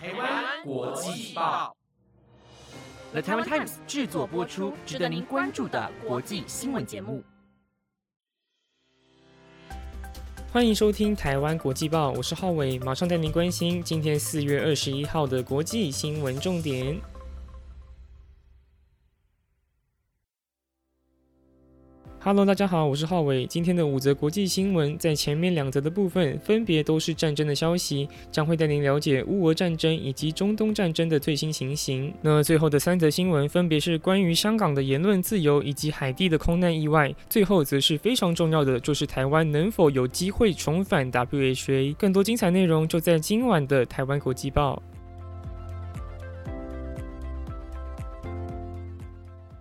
台湾国际报，The Taiwan Times 制作播出，值得您关注的国际新闻节目。欢迎收听台湾国际报，我是浩伟，马上带您关心今天四月二十一号的国际新闻重点。Hello，大家好，我是浩伟。今天的五则国际新闻，在前面两则的部分分别都是战争的消息，将会带您了解乌俄战争以及中东战争的最新情形。那最后的三则新闻分别是关于香港的言论自由以及海地的空难意外，最后则是非常重要的，就是台湾能否有机会重返 WHA。更多精彩内容就在今晚的台湾国际报。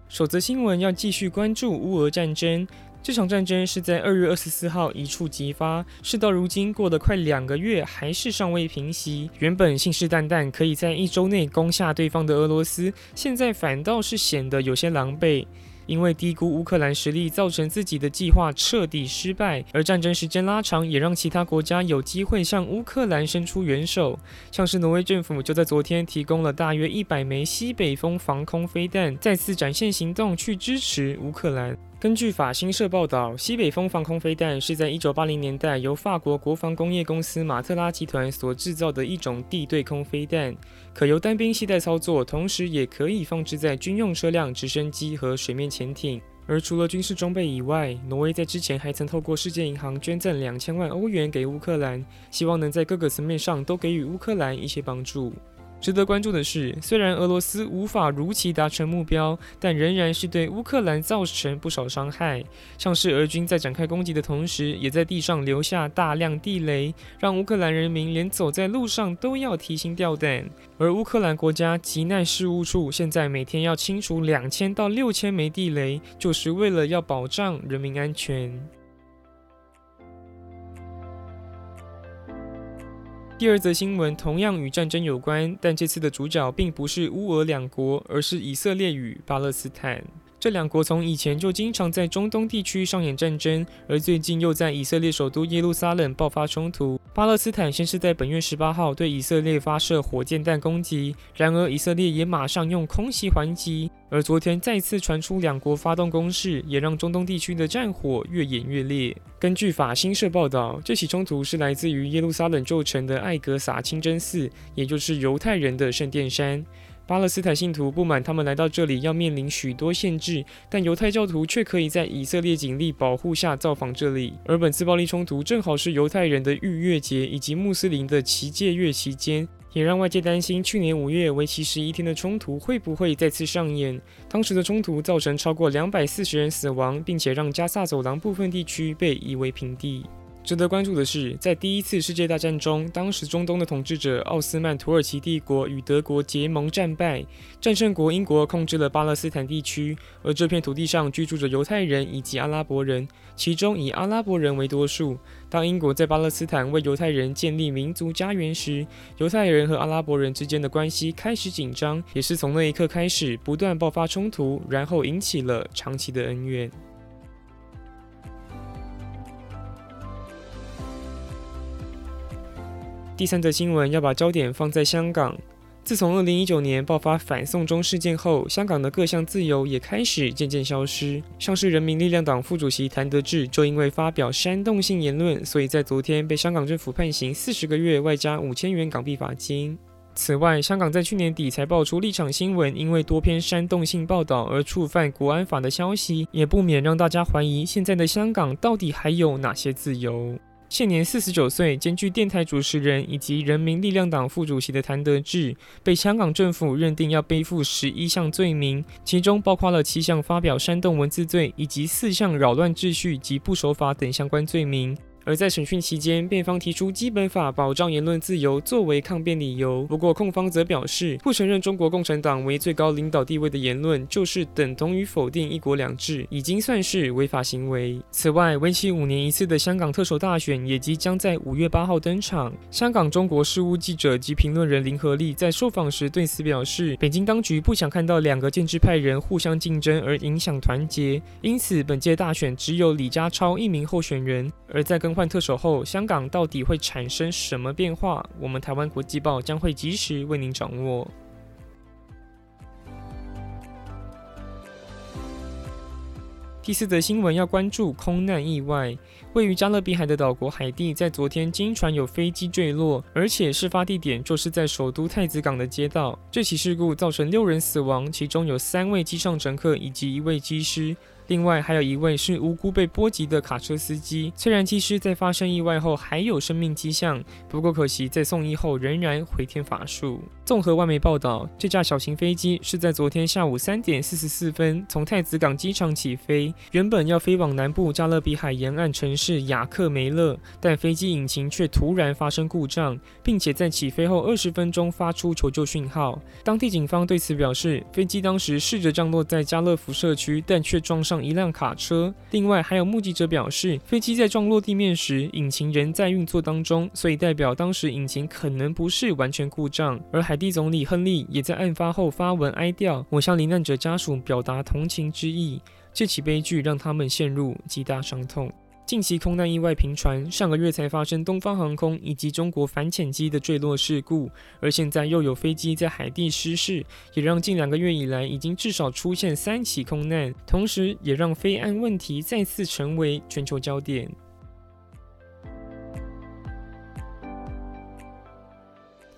首则新闻要继续关注乌俄战争。这场战争是在二月二十四号一触即发，事到如今过了快两个月，还是尚未平息。原本信誓旦旦可以在一周内攻下对方的俄罗斯，现在反倒是显得有些狼狈。因为低估乌克兰实力，造成自己的计划彻底失败，而战争时间拉长，也让其他国家有机会向乌克兰伸出援手。像是挪威政府就在昨天提供了大约一百枚西北风防空飞弹，再次展现行动去支持乌克兰。根据法新社报道，西北风防空飞弹是在一九八零年代由法国国防工业公司马特拉集团所制造的一种地对空飞弹，可由单兵携带操作，同时也可以放置在军用车辆、直升机和水面潜艇。而除了军事装备以外，挪威在之前还曾透过世界银行捐赠两千万欧元给乌克兰，希望能在各个层面上都给予乌克兰一些帮助。值得关注的是，虽然俄罗斯无法如期达成目标，但仍然是对乌克兰造成不少伤害。像是俄军在展开攻击的同时，也在地上留下大量地雷，让乌克兰人民连走在路上都要提心吊胆。而乌克兰国家急难事务处现在每天要清除两千到六千枚地雷，就是为了要保障人民安全。第二则新闻同样与战争有关，但这次的主角并不是乌俄两国，而是以色列与巴勒斯坦。这两国从以前就经常在中东地区上演战争，而最近又在以色列首都耶路撒冷爆发冲突。巴勒斯坦先是在本月十八号对以色列发射火箭弹攻击，然而以色列也马上用空袭还击。而昨天再次传出两国发动攻势，也让中东地区的战火越演越烈。根据法新社报道，这起冲突是来自于耶路撒冷旧城的艾格撒清真寺，也就是犹太人的圣殿山。巴勒斯坦信徒不满他们来到这里要面临许多限制，但犹太教徒却可以在以色列警力保护下造访这里。而本次暴力冲突正好是犹太人的逾越节以及穆斯林的祈戒月期间，也让外界担心去年五月为期十一天的冲突会不会再次上演。当时的冲突造成超过两百四十人死亡，并且让加萨走廊部分地区被夷为平地。值得关注的是，在第一次世界大战中，当时中东的统治者奥斯曼土耳其帝国与德国结盟战败，战胜国英国控制了巴勒斯坦地区，而这片土地上居住着犹太人以及阿拉伯人，其中以阿拉伯人为多数。当英国在巴勒斯坦为犹太人建立民族家园时，犹太人和阿拉伯人之间的关系开始紧张，也是从那一刻开始不断爆发冲突，然后引起了长期的恩怨。第三则新闻要把焦点放在香港。自从二零一九年爆发反送中事件后，香港的各项自由也开始渐渐消失。像是人民力量党副主席谭德志，就因为发表煽动性言论，所以在昨天被香港政府判刑四十个月，外加五千元港币罚金。此外，香港在去年底才爆出立场新闻因为多篇煽动性报道而触犯国安法的消息，也不免让大家怀疑现在的香港到底还有哪些自由。现年四十九岁，兼具电台主持人以及人民力量党副主席的谭德志，被香港政府认定要背负十一项罪名，其中包括了七项发表煽动文字罪，以及四项扰乱秩序及不守法等相关罪名。而在审讯期间，辩方提出基本法保障言论自由作为抗辩理由。不过，控方则表示，不承认中国共产党为最高领导地位的言论，就是等同于否定一国两制，已经算是违法行为。此外，为期五年一次的香港特首大选也即将在五月八号登场。香港中国事务记者及评论人林和利在受访时对此表示，北京当局不想看到两个建制派人互相竞争而影响团结，因此本届大选只有李家超一名候选人。而在跟换特首后，香港到底会产生什么变化？我们台湾国际报将会及时为您掌握。第四则新闻要关注空难意外。位于加勒比海的岛国海地，在昨天经传有飞机坠落，而且事发地点就是在首都太子港的街道。这起事故造成六人死亡，其中有三位机上乘客以及一位机师。另外还有一位是无辜被波及的卡车司机，虽然机师在发生意外后还有生命迹象，不过可惜在送医后仍然回天乏术。综合外媒报道，这架小型飞机是在昨天下午三点四十四分从太子港机场起飞，原本要飞往南部加勒比海沿岸城市雅克梅勒，但飞机引擎却突然发生故障，并且在起飞后二十分钟发出求救讯号。当地警方对此表示，飞机当时试着降落在加勒福社区，但却撞上。一辆卡车。另外，还有目击者表示，飞机在撞落地面时，引擎仍在运作当中，所以代表当时引擎可能不是完全故障。而海地总理亨利也在案发后发文哀悼，我向罹难者家属表达同情之意。这起悲剧让他们陷入极大伤痛。近期空难意外频传，上个月才发生东方航空以及中国反潜机的坠落事故，而现在又有飞机在海地失事，也让近两个月以来已经至少出现三起空难，同时也让飞安问题再次成为全球焦点。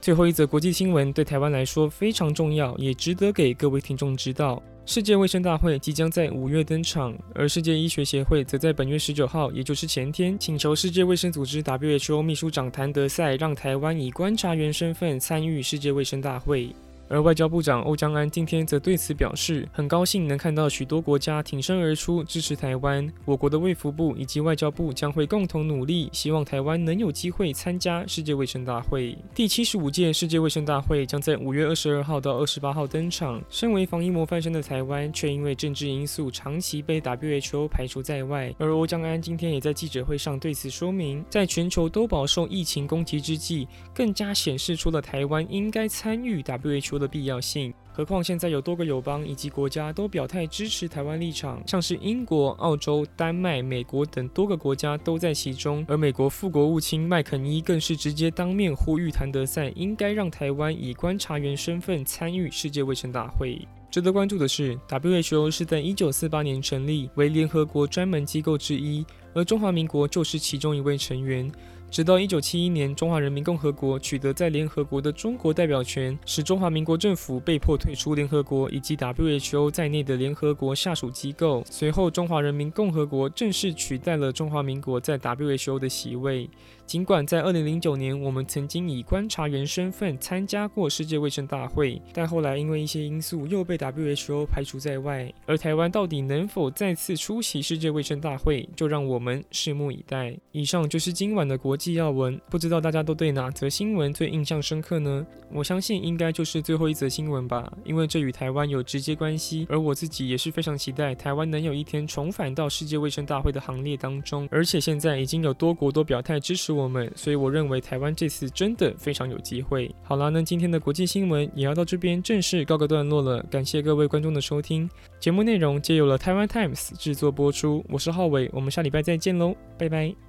最后一则国际新闻对台湾来说非常重要，也值得给各位听众知道。世界卫生大会即将在五月登场，而世界医学协会则在本月十九号，也就是前天，请求世界卫生组织 WHO 秘书长谭德赛让台湾以观察员身份参与世界卫生大会。而外交部长欧江安今天则对此表示，很高兴能看到许多国家挺身而出支持台湾。我国的卫福部以及外交部将会共同努力，希望台湾能有机会参加世界卫生大会。第七十五届世界卫生大会将在五月二十二号到二十八号登场。身为防疫模范生的台湾，却因为政治因素长期被 WHO 排除在外。而欧江安今天也在记者会上对此说明，在全球都饱受疫情攻击之际，更加显示出了台湾应该参与 WHO。的必要性，何况现在有多个友邦以及国家都表态支持台湾立场，像是英国、澳洲、丹麦、美国等多个国家都在其中，而美国副国务卿麦肯尼更是直接当面呼吁谭德赛应该让台湾以观察员身份参与世界卫生大会。值得关注的是，WHO 是在一九四八年成立，为联合国专门机构之一，而中华民国就是其中一位成员。直到一九七一年，中华人民共和国取得在联合国的中国代表权，使中华民国政府被迫退出联合国以及 WHO 在内的联合国下属机构。随后，中华人民共和国正式取代了中华民国在 WHO 的席位。尽管在二零零九年，我们曾经以观察员身份参加过世界卫生大会，但后来因为一些因素又被 WHO 排除在外。而台湾到底能否再次出席世界卫生大会，就让我们拭目以待。以上就是今晚的国际要闻，不知道大家都对哪则新闻最印象深刻呢？我相信应该就是最后一则新闻吧，因为这与台湾有直接关系。而我自己也是非常期待台湾能有一天重返到世界卫生大会的行列当中，而且现在已经有多国都表态支持我。我们，所以我认为台湾这次真的非常有机会。好啦，那今天的国际新闻也要到这边正式告个段落了。感谢各位观众的收听，节目内容皆由了台湾 Times 制作播出。我是浩伟，我们下礼拜再见喽，拜拜。